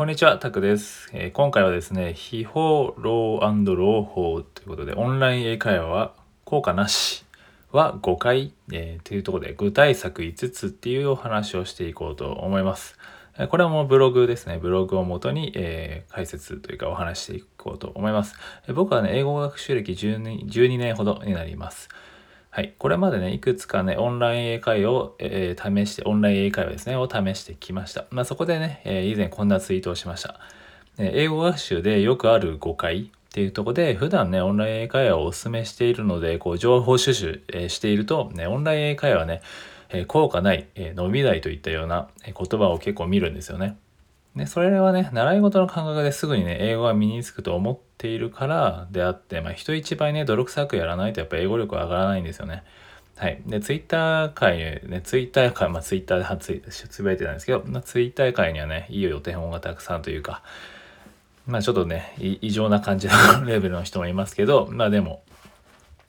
こんにちは、タクです、えー、今回はですね、秘宝ロー朗法ということで、オンライン英会話は効果なしは5回、えー、というところで、具体策5つっていうお話をしていこうと思います。これはもうブログですね。ブログをもとに、え、解説というかお話していこうと思います。僕はね、英語学習歴 12, 12年ほどになります。はい。これまでね、いくつかね、オンライン英会話を、えー、試して、オンライン英会話ですね、を試してきました。まあ、そこでね、えー、以前こんなツイートをしました。え英語学習でよくある誤解っていうところで、普段ね、オンライン英会話をお勧めしているので、こう、情報収集、え、していると、ね、オンライン英会話ね、え効果ない、え伸びないといったような言葉を結構見るんですよね。で、それはね、習い事の感覚ですぐにね、英語が身につくと思っているからであって、まあ、人一倍ね、努力作やらないとやっぱ英語力は上がらないんですよね。はい。で、ツイッター界にね、ツイッター界、まあツイッターで発つぶやいてたんですけど、まあ、ツイッター界にはね、いいお手本がたくさんというか、まあちょっとね、異常な感じのレベルの人もいますけど、まあでも、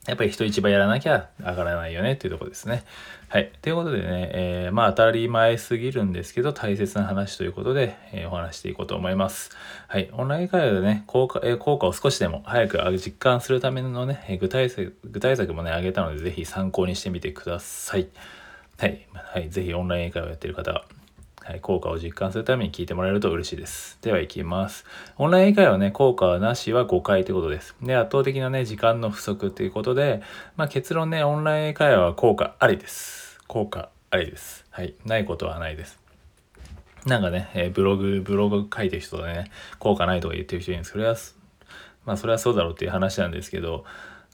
やっぱり人一倍やらなきゃ上がらないよねっていうとこですね。はい。ということでね、えー、まあ当たり前すぎるんですけど、大切な話ということで、えー、お話していこうと思います。はい。オンライン会話でね、効果、えー、効果を少しでも早く実感するためのねえ、具体策、具体策もね、挙げたので、ぜひ参考にしてみてください。はい。はい。ぜひオンライン英会話やってる方は、い、効果を実感するために聞いてもらえると嬉しいです。では行きます。オンライン英会話ね、効果はなしは5回ということです。で、圧倒的なね、時間の不足ということで、まあ結論ね、オンライン英会話は効果ありです。効果ありです。はい。ないことはないです。なんかね、えー、ブログ、ブログ書いてる人でね、効果ないとか言ってる人いるんです。それは、まあそれはそうだろうっていう話なんですけど、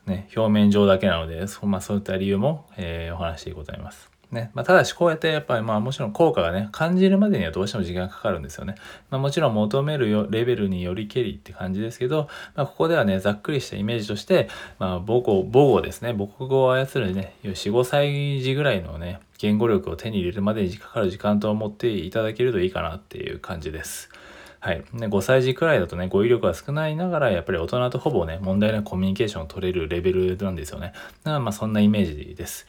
ね、表面上だけなので、そまあそういった理由も、えー、お話していこうと思います。ね。まあ、ただし、こうやってやっぱりまあもちろん効果がね、感じるまでにはどうしても時間がかかるんですよね。まあ、もちろん求めるよレベルによりけりって感じですけど、まあ、ここではね、ざっくりしたイメージとして、まあ、母語、母語ですね。母語を操るね、4、5歳児ぐらいのね、言語力を手に入れるまでにかかる時間と思っていただけるといいかなっていう感じです。はい。ね、5歳児くらいだとね、語彙力が少ないながら、やっぱり大人とほぼね、問題なコミュニケーションを取れるレベルなんですよね。だからまあそんなイメージです。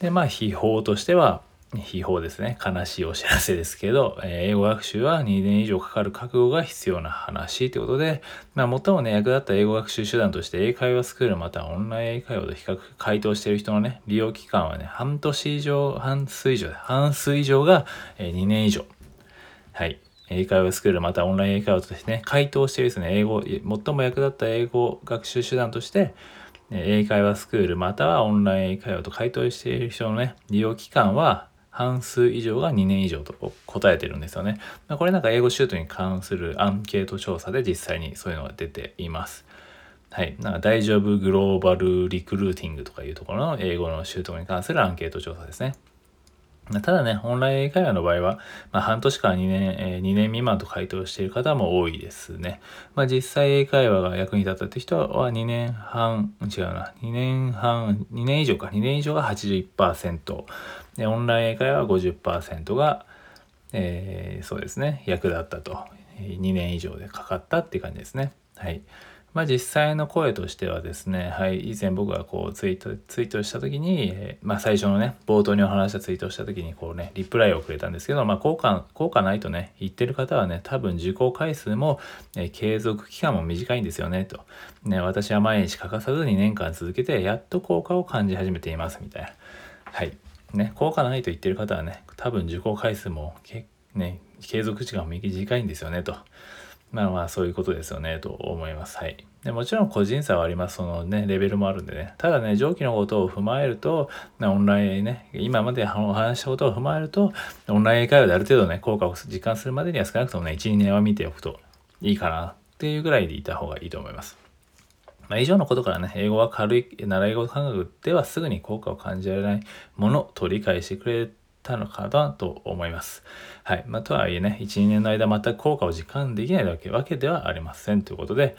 で、まあ、秘宝としては、秘宝ですね。悲しいお知らせですけど、え、英語学習は2年以上かかる覚悟が必要な話ということで、まあ、最もね、役立った英語学習手段として、英会話スクールまたはオンライン英会話と比較、回答している人のね、利用期間はね、半年以上、半数以上、半数以上が、え、2年以上。はい。英会話スクールまたオンライン英会話としてね、回答しているですね、英語、最も役立った英語学習手段として、英会話スクールまたはオンライン英会話と回答している人のね、利用期間は半数以上が2年以上と答えてるんですよね。これなんか英語シュートに関するアンケート調査で実際にそういうのが出ています。はい。なんか大丈夫グローバルリクルーティングとかいうところの英語の習得に関するアンケート調査ですね。ただね、オンライン英会話の場合は、まあ、半年から2年、えー、2年未満と回答している方も多いですね。まあ、実際英会話が役に立ったって人は2年半、違うな、2年半、2年以上か、2年以上が81%。で、オンライン英会話は50%が、えー、そうですね、役立ったと。2年以上でかかったっていう感じですね。はい。まあ、実際の声としてはですね、はい、以前僕がこうツイート、ツイートした時に、えー、まあ、最初のね、冒頭にお話したツイートした時にこうね、リプライをくれたんですけど、まあ、効果、効果ないとね、言ってる方はね、多分受講回数も、えー、継続期間も短いんですよね、と。ね、私は毎日欠かさず2年間続けて、やっと効果を感じ始めています、みたいな。はい。ね、効果ないと言ってる方はね、多分受講回数も、ね、継続時間も短いんですよね、と。まあまあそういうことですよねと思います。はい。でもちろん個人差はあります。そのね、レベルもあるんでね。ただね、上記のことを踏まえると、オンラインね、今までお話したことを踏まえると、オンライン英会話である程度ね、効果を実感するまでには少なくともね、1、2年は見ておくといいかなっていうぐらいでいた方がいいと思います。まあ、以上のことからね、英語は軽い、習い事感覚ではすぐに効果を感じられないものと理解してくれたのかなと思います。はい。まあ、とはいえね、1、2年の間全く効果を実感できないわけわけではありません。ということで、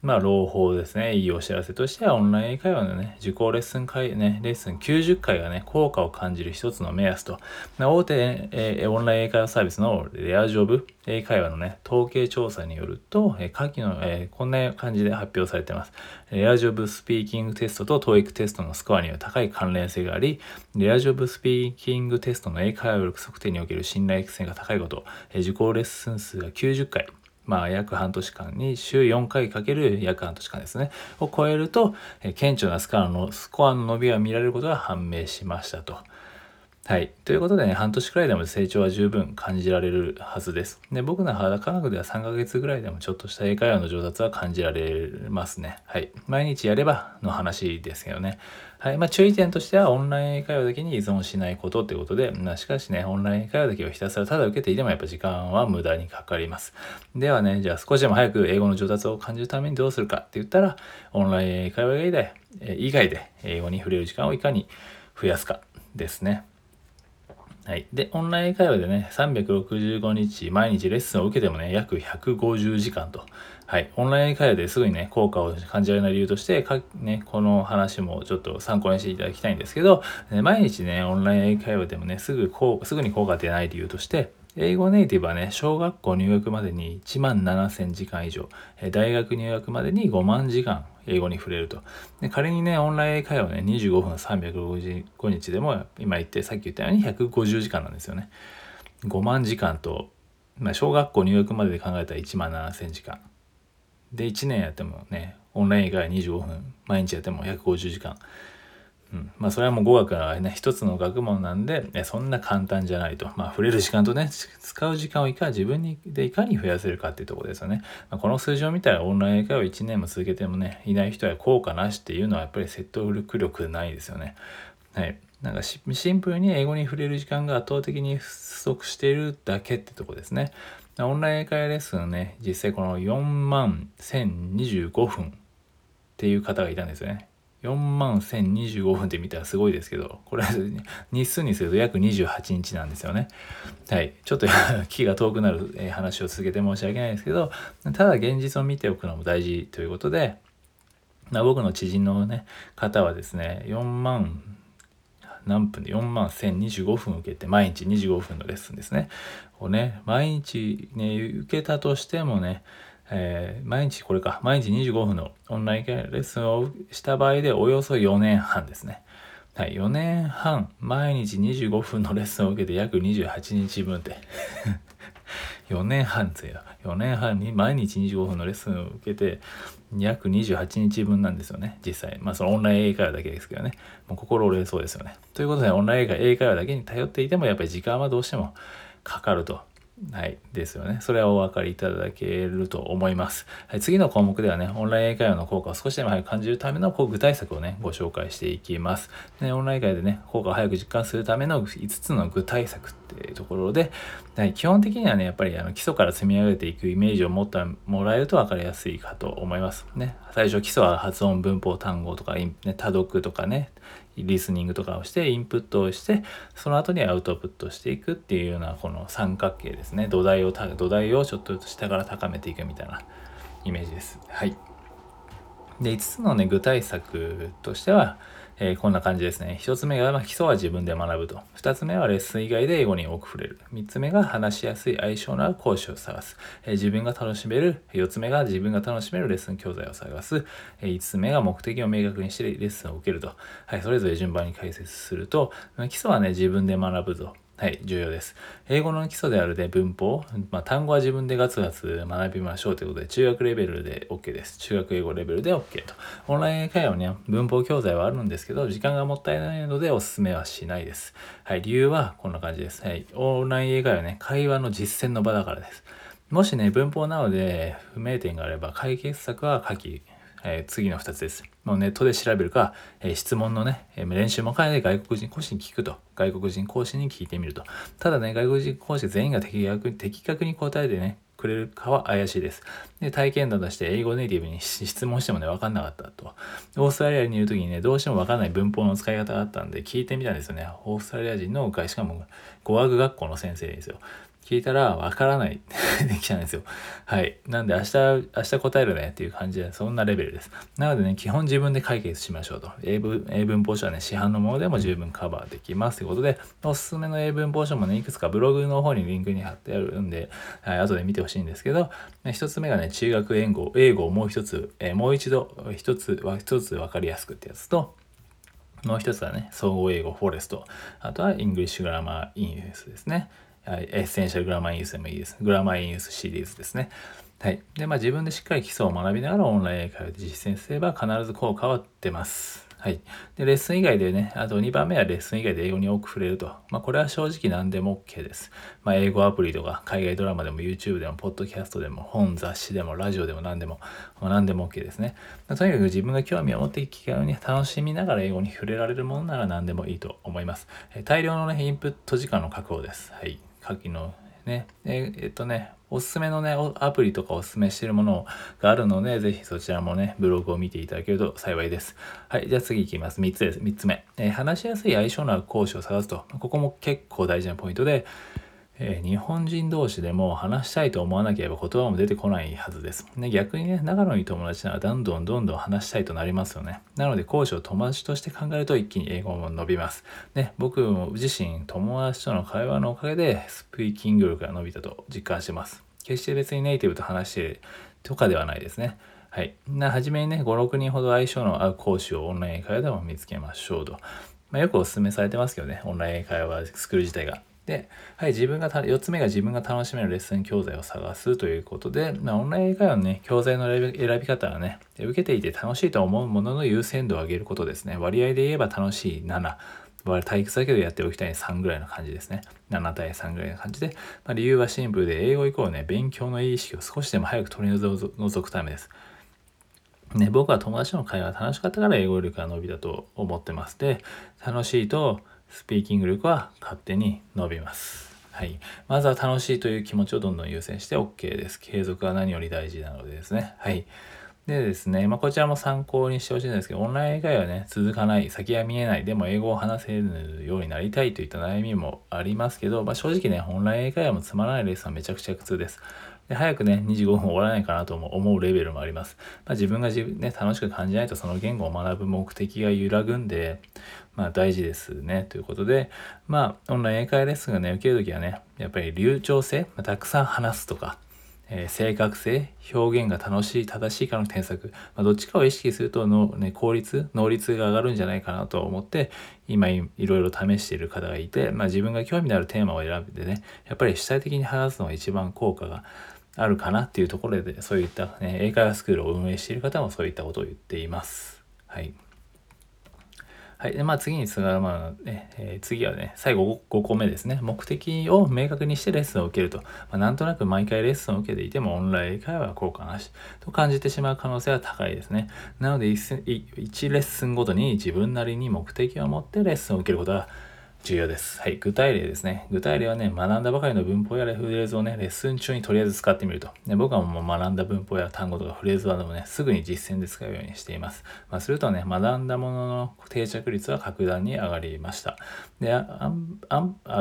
まあ、朗報ですね。いいお知らせとしては、オンライン英会話のね、受講レッスン会、ね、レッスン90回がね、効果を感じる一つの目安と、大手、えー、オンライン英会話サービスのレアジョブ英会話のね、統計調査によると、えー、下記の、えー、こんな感じで発表されています。レアジョブスピーキングテストと TOEIC テストのスコアには高い関連性があり、レアジョブスピーキングテストの英会話力測定における信頼性が高いこと、えー、受講レッスン数が90回、まあ、約半年間に週4回かける約半年間ですね、を超えると、え顕著なスコアのスコアの伸びが見られることが判明しましたと。はい。ということでね、半年くらいでも成長は十分感じられるはずです。で、僕の肌科学では3ヶ月ぐらいでもちょっとした英会話の上達は感じられますね。はい。毎日やればの話ですけどね。はい。まあ、注意点としては、オンライン英会話だけに依存しないことってことで、まあ、しかしね、オンライン英会話だけをひたすらただ受けていても、やっぱ時間は無駄にかかります。ではね、じゃあ少しでも早く英語の上達を感じるためにどうするかって言ったら、オンライン英会話以外で以外で英語に触れる時間をいかに増やすかですね。はい。で、オンライン会話でね、365日毎日レッスンを受けてもね、約150時間と。はい。オンライン会話ですぐにね、効果を感じられない理由として、かね、この話もちょっと参考にしていただきたいんですけど、ね、毎日ね、オンライン会話でもね、すぐこう、すぐに効果出ない理由として、英語ネイティブはね、小学校入学までに1万7000時間以上、大学入学までに5万時間英語に触れると。で仮にね、オンライン会話ね、25分365日でも、今言って、さっき言ったように150時間なんですよね。5万時間と、まあ、小学校入学までで考えたら1万7000時間。で、1年やってもね、オンライン以外25分、毎日やっても150時間。うん、まあそれはもう語学はね一つの学問なんでそんな簡単じゃないと。まあ触れる時間とね使う時間をいか自分にでいかに増やせるかっていうところですよね、まあ、この数字を見たらオンライン英会話1年も続けてもねいない人は効果なしっていうのはやっぱり説得力ないですよね。はい。なんかシンプルに英語に触れる時間が圧倒的に不足しているだけってとこですね。オンライン英会話レッスンね実際この4万1025分っていう方がいたんですよね。4万1025分って見たらすごいですけど、これは日数にすると約28日なんですよね。はい。ちょっと気が遠くなる話を続けて申し訳ないですけど、ただ現実を見ておくのも大事ということで、まあ、僕の知人のね、方はですね、4万何分で4万1025分受けて毎日25分のレッスンですね。をね、毎日ね、受けたとしてもね、えー、毎日これか、毎日25分のオンラインレッスンをした場合でおよそ4年半ですね。はい、4年半、毎日25分のレッスンを受けて約28日分って 4年半ですよ。4年半に毎日25分のレッスンを受けて約28日分なんですよね、実際。まあそのオンライン英会話だけですけどね。もう心折れそうですよね。ということで、オンライン英会話だけに頼っていてもやっぱり時間はどうしてもかかると。はい。ですよね。それはお分かりいただけると思います。はい、次の項目ではね、オンライン英会話の効果を少しでも早く感じるためのこう具体策をね、ご紹介していきます。ね、オンライン会でね、効果を早く実感するための5つの具体策っていうところで、はい、基本的にはね、やっぱりあの基礎から積み上げていくイメージを持ってもらえると分かりやすいかと思います。ね、最初基礎は発音、文法、単語とか、ね、多読とかね、リスニングとかをしてインプットをしてその後にアウトプットしていくっていうようなこの三角形ですね。土台を土台をちょっと下から高めていくみたいなイメージです。はい。で5つのね具体策としてはえー、こんな感じですね。1つ目が、まあ、基礎は自分で学ぶと。2つ目はレッスン以外で英語に多く触れる。3つ目が話しやすい相性のある講師を探す。えー、自分が楽しめる。4つ目が自分が楽しめるレッスン教材を探す。えー、5つ目が目的を明確にしてレッスンを受けると。はい、それぞれ順番に解説すると、基礎はね、自分で学ぶと。はい、重要です。英語の基礎であるで文法、まあ、単語は自分でガツガツ学びましょうということで、中学レベルで OK です。中学英語レベルで OK と。オンライン英会話には文法教材はあるんですけど、時間がもったいないのでお勧めはしないです。はい、理由はこんな感じです。はい、オンライン英会話はね、会話の実践の場だからです。もしね、文法なので不明点があれば解決策は書きえー、次の2つです。もうネットで調べるか、えー、質問のね、えー、練習も兼ねて外国人講師に聞くと。外国人講師に聞いてみると。ただね、外国人講師全員が的確的確に答えてね、くれるかは怪しいです。で、体験談として英語ネイティブに質問してもね、わかんなかったと。オーストラリアにいる時にね、どうしてもわかんない文法の使い方があったんで、聞いてみたんですよね。オーストラリア人の外、しかも語学学校の先生ですよ。聞いたらわからない できたんですよ。はい。なんで明日、明日答えるねっていう感じで、そんなレベルです。なのでね、基本自分で解決しましょうと。英文、英文法書はね、市販のものでも十分カバーできますということで、おすすめの英文法書もね、いくつかブログの方にリンクに貼ってあるんで、はい、後で見てほしいんですけど、一つ目がね、中学英語、英語をもう一つ、えー、もう一度、一つは一つ分かりやすくってやつと、もう一つはね、総合英語 Forest。あとは、 English Grammar in Use ですね。 Essential Grammar in Use でもいいです。 Grammar in Use シリーズですね。はい。で、まあ自分でしっかり基礎を学びながらオンライン英会話で実践すれば必ず効果は出ます。はい。で、レッスン以外でね、あと2番目はレッスン以外で英語に多く触れると。まあ、これは正直何でも OK です。まあ、英語アプリとか、海外ドラマでも YouTube でも、ポッドキャストでも、本、雑誌でも、ラジオでも何でも、まあ、何でも OK ですね。まあ、とにかく自分が興味を持って機会に楽しみながら英語に触れられるものなら何でもいいと思います。え大量のね、インプット時間の確保です。はい。下記のね、ええっとね、おすすめのね、アプリとかおすすめしてるものがあるので、ぜひそちらもね、ブログを見ていただけると幸いです。はい、じゃあ次いきます。3つです。3つ目。えー、話しやすい相性のある講師を探すと。ここも結構大事なポイントで、えー、日本人同士でも話したいと思わなければ言葉も出てこないはずです。ね、逆にね、長野に友達ならどんどんどんどん話したいとなりますよね。なので講師を友達として考えると一気に英語も伸びます。ね、僕自身友達との会話のおかげでスピーキング力が伸びたと実感してます。決して別にネイティブと話してるとかではないですね。はい。な、はじめにね、5、6人ほど相性の合う講師をオンライン英会話でも見つけましょうと。まあ、よくお勧めされてますけどね、オンライン英会話スクール自体が。で、はい、自分がた4つ目が自分が楽しめるレッスン教材を探すということで、まあ、オンライン英会話のね、教材の選び方はね、受けていて楽しいと思うものの優先度を上げることですね。割合で言えば楽しい7、体育だけどやっておきたい3ぐらいの感じですね。7対3ぐらいの感じで、まあ、理由はシンプルで、英語以降ね、勉強のいい意識を少しでも早く取り除くためです。ね、僕は友達との会話が楽しかったから英語力が伸びたと思ってます。で、楽しいとスピーキング力は勝手に伸びます。はい。まずは楽しいという気持ちをどんどん優先して OK です。継続は何より大事なのでですね。はい。でですね、まあ、こちらも参考にしてほしいんですけど、オンライン英会話ね、続かない、先が見えない、でも英語を話せるようになりたいといった悩みもありますけど、まあ、正直ね、オンライン英会話もつまらないレッスンはめちゃくちゃ苦痛です。で早くね、25分終わらないかなと思うレベルもあります。まあ、自分が自分ね、楽しく感じないとその言語を学ぶ目的が揺らぐんで、まあ大事ですね。ということで、まあオンライン英会レッスンがね、受けるときはね、やっぱり流暢性、まあ、たくさん話すとか、えー、正確性、表現が楽しい、正しいかの添削、まあ、どっちかを意識するとの、ね、効率、能率が上がるんじゃないかなと思って、今いろいろ試している方がいて、まあ、自分が興味のあるテーマを選んでね、やっぱり主体的に話すのが一番効果があるかなっていうところで、そういった、ね、英会話スクールを運営している方もそういったことを言っています。はい。はい。で、まあ次につがまあね、えー、次はね、最後 5, 5個目ですね。目的を明確にしてレッスンを受けると。まあ、なんとなく毎回レッスンを受けていてもオンライン英会話は効果なしと感じてしまう可能性は高いですね。なので1、1レッスンごとに自分なりに目的を持ってレッスンを受けることは重要です。はい。具体例ですね。具体例はね、学んだばかりの文法やフレーズをね、レッスン中にとりあえず使ってみると。ね、僕はもう学んだ文法や単語とかフレーズはでもね、すぐに実践で使うようにしています。まあ、するとね、学んだものの定着率は格段に上がりました。で、ア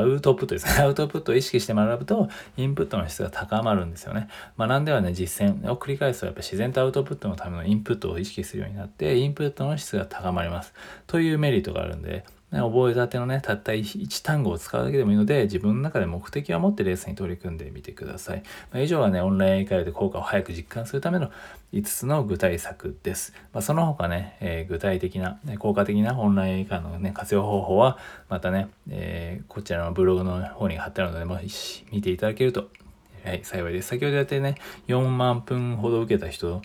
ウトプットですね。アウトプットを意識して学ぶと、インプットの質が高まるんですよね。学んではね、実践を繰り返すと、やっぱ自然とアウトプットのためのインプットを意識するようになって、インプットの質が高まります。というメリットがあるんで、ね、覚えたてのね、たった 1, 単語を使うだけでもいいので、自分の中で目的を持ってレースに取り組んでみてください。まあ、以上はね、オンライン英会話で効果を早く実感するための5つの具体策です。まあ、その他ね、えー、具体的な、ね、効果的なオンライン英会話の、ね、活用方法は、またね、えー、こちらのブログの方に貼ってあるので、もし見ていただけると、はい、幸いです。先ほどやってね、4万分ほど受けた人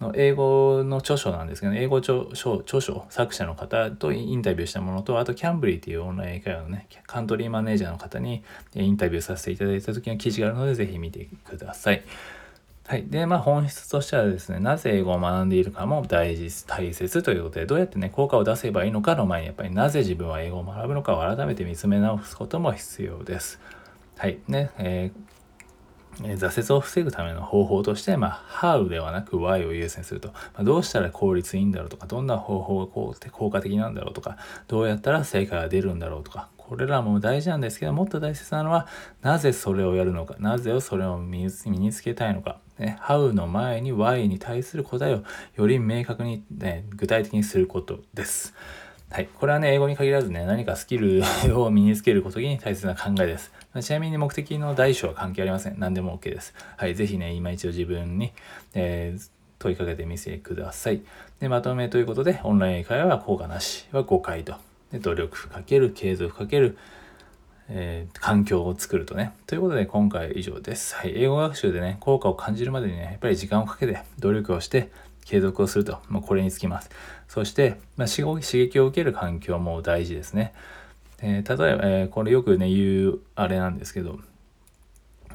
の英語の著書なんですけど、英語著書著書作者の方とインタビューしたものとあとキャンブリーっていうオンライン英会話のねカントリーマネージャーの方にインタビューさせていただいた時の記事があるのでぜひ見てください。はい。で、まあ本質としてはですね、なぜ英語を学んでいるかも大事、大切ということで、どうやってね、効果を出せばいいのかの前に、やっぱりなぜ自分は英語を学ぶのかを改めて見つめ直すことも必要です。はい。ね、えー挫折を防ぐための方法として、まあ、how ではなく why を優先すると。まあ、どうしたら効率いいんだろうとか、どんな方法が効果的なんだろうとか、どうやったら成果が出るんだろうとか、これらも大事なんですけど、もっと大切なのは、なぜそれをやるのか、なぜそれを身につけたいのか、ね、How の前に Why に対する答えをより明確に、ね、具体的にすることです。はい。これはね、英語に限らずね、何かスキルを身につけることに大切な考えです。ちなみに目的の大小は関係ありません。何でも OK です。はい。ぜひね、今一度自分に、えー、問いかけてみてください。で、まとめということで、オンライン英会話は効果なしは誤解と。で、努力かける、継続かける、えー、環境を作るとね。ということで、今回以上です。はい。英語学習でね、効果を感じるまでにね、やっぱり時間をかけて努力をして、継続をすると、まあ、これにつきます。そして、まあ、刺激を受ける環境も大事ですね。えー、例えば、えー、これよくね、言うあれなんですけど、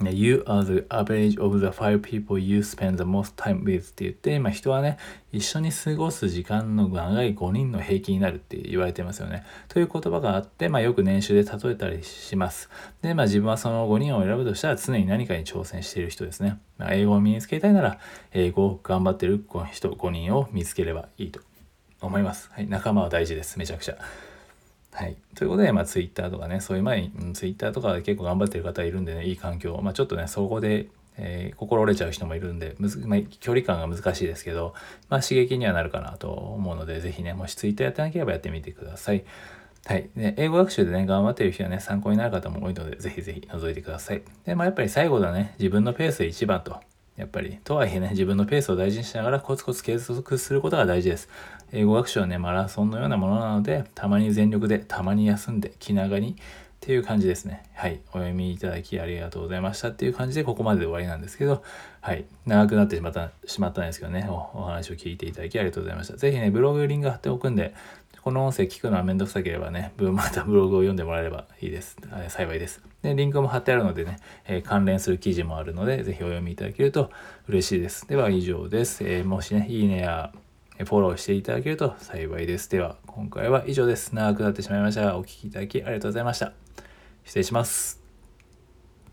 You are the average of the five people you spend the most time with って言って、まあ、人はね、一緒に過ごす時間の長い5人の平均になるって言われてますよね。という言葉があって、まあ、よく年収で例えたりします。で、まあ、自分はその5人を選ぶとしたら常に何かに挑戦している人ですね。まあ、英語を身につけたいなら、英語を頑張ってる人5人を見つければいいと思います。はい、仲間は大事です。めちゃくちゃ。はい。ということで、まあ、ツイッターとかね、そういう前に、うん、ツイッターとか結構頑張ってる方いるんでね、いい環境。まあ、ちょっとね、そこで、えー、心折れちゃう人もいるんで、むずまあ、距離感が難しいですけど、まあ、刺激にはなるかなと思うので、ぜひね、もしツイッターやってなければやってみてください。はい。で、英語学習でね、頑張ってる人はね、参考になる方も多いので、ぜひぜひ覗いてください。で、まあ、やっぱり最後だね、自分のペースで一番と。やっぱり、とはいえね、自分のペースを大事にしながらコツコツ継続することが大事です。英語学習はね、マラソンのようなものなので、たまに全力で、たまに休んで、気長に、っていう感じですね。はい。お読みいただきありがとうございましたっていう感じで、ここまでで終わりなんですけど、はい。長くなってしまったしまったんですけどねお、お話を聞いていただきありがとうございました。ぜひね、ブログリンク貼っておくんで、この音声聞くのはめんどくさければね、またブログを読んでもらえればいいです。幸いです。で、リンクも貼ってあるのでね、えー、関連する記事もあるので、ぜひお読みいただけると嬉しいです。では以上です。えー、もしね、いいねやフォローしていただけると幸いです。では、今回は以上です。長くなってしまいました、お聴きいただきありがとうございました。失礼します。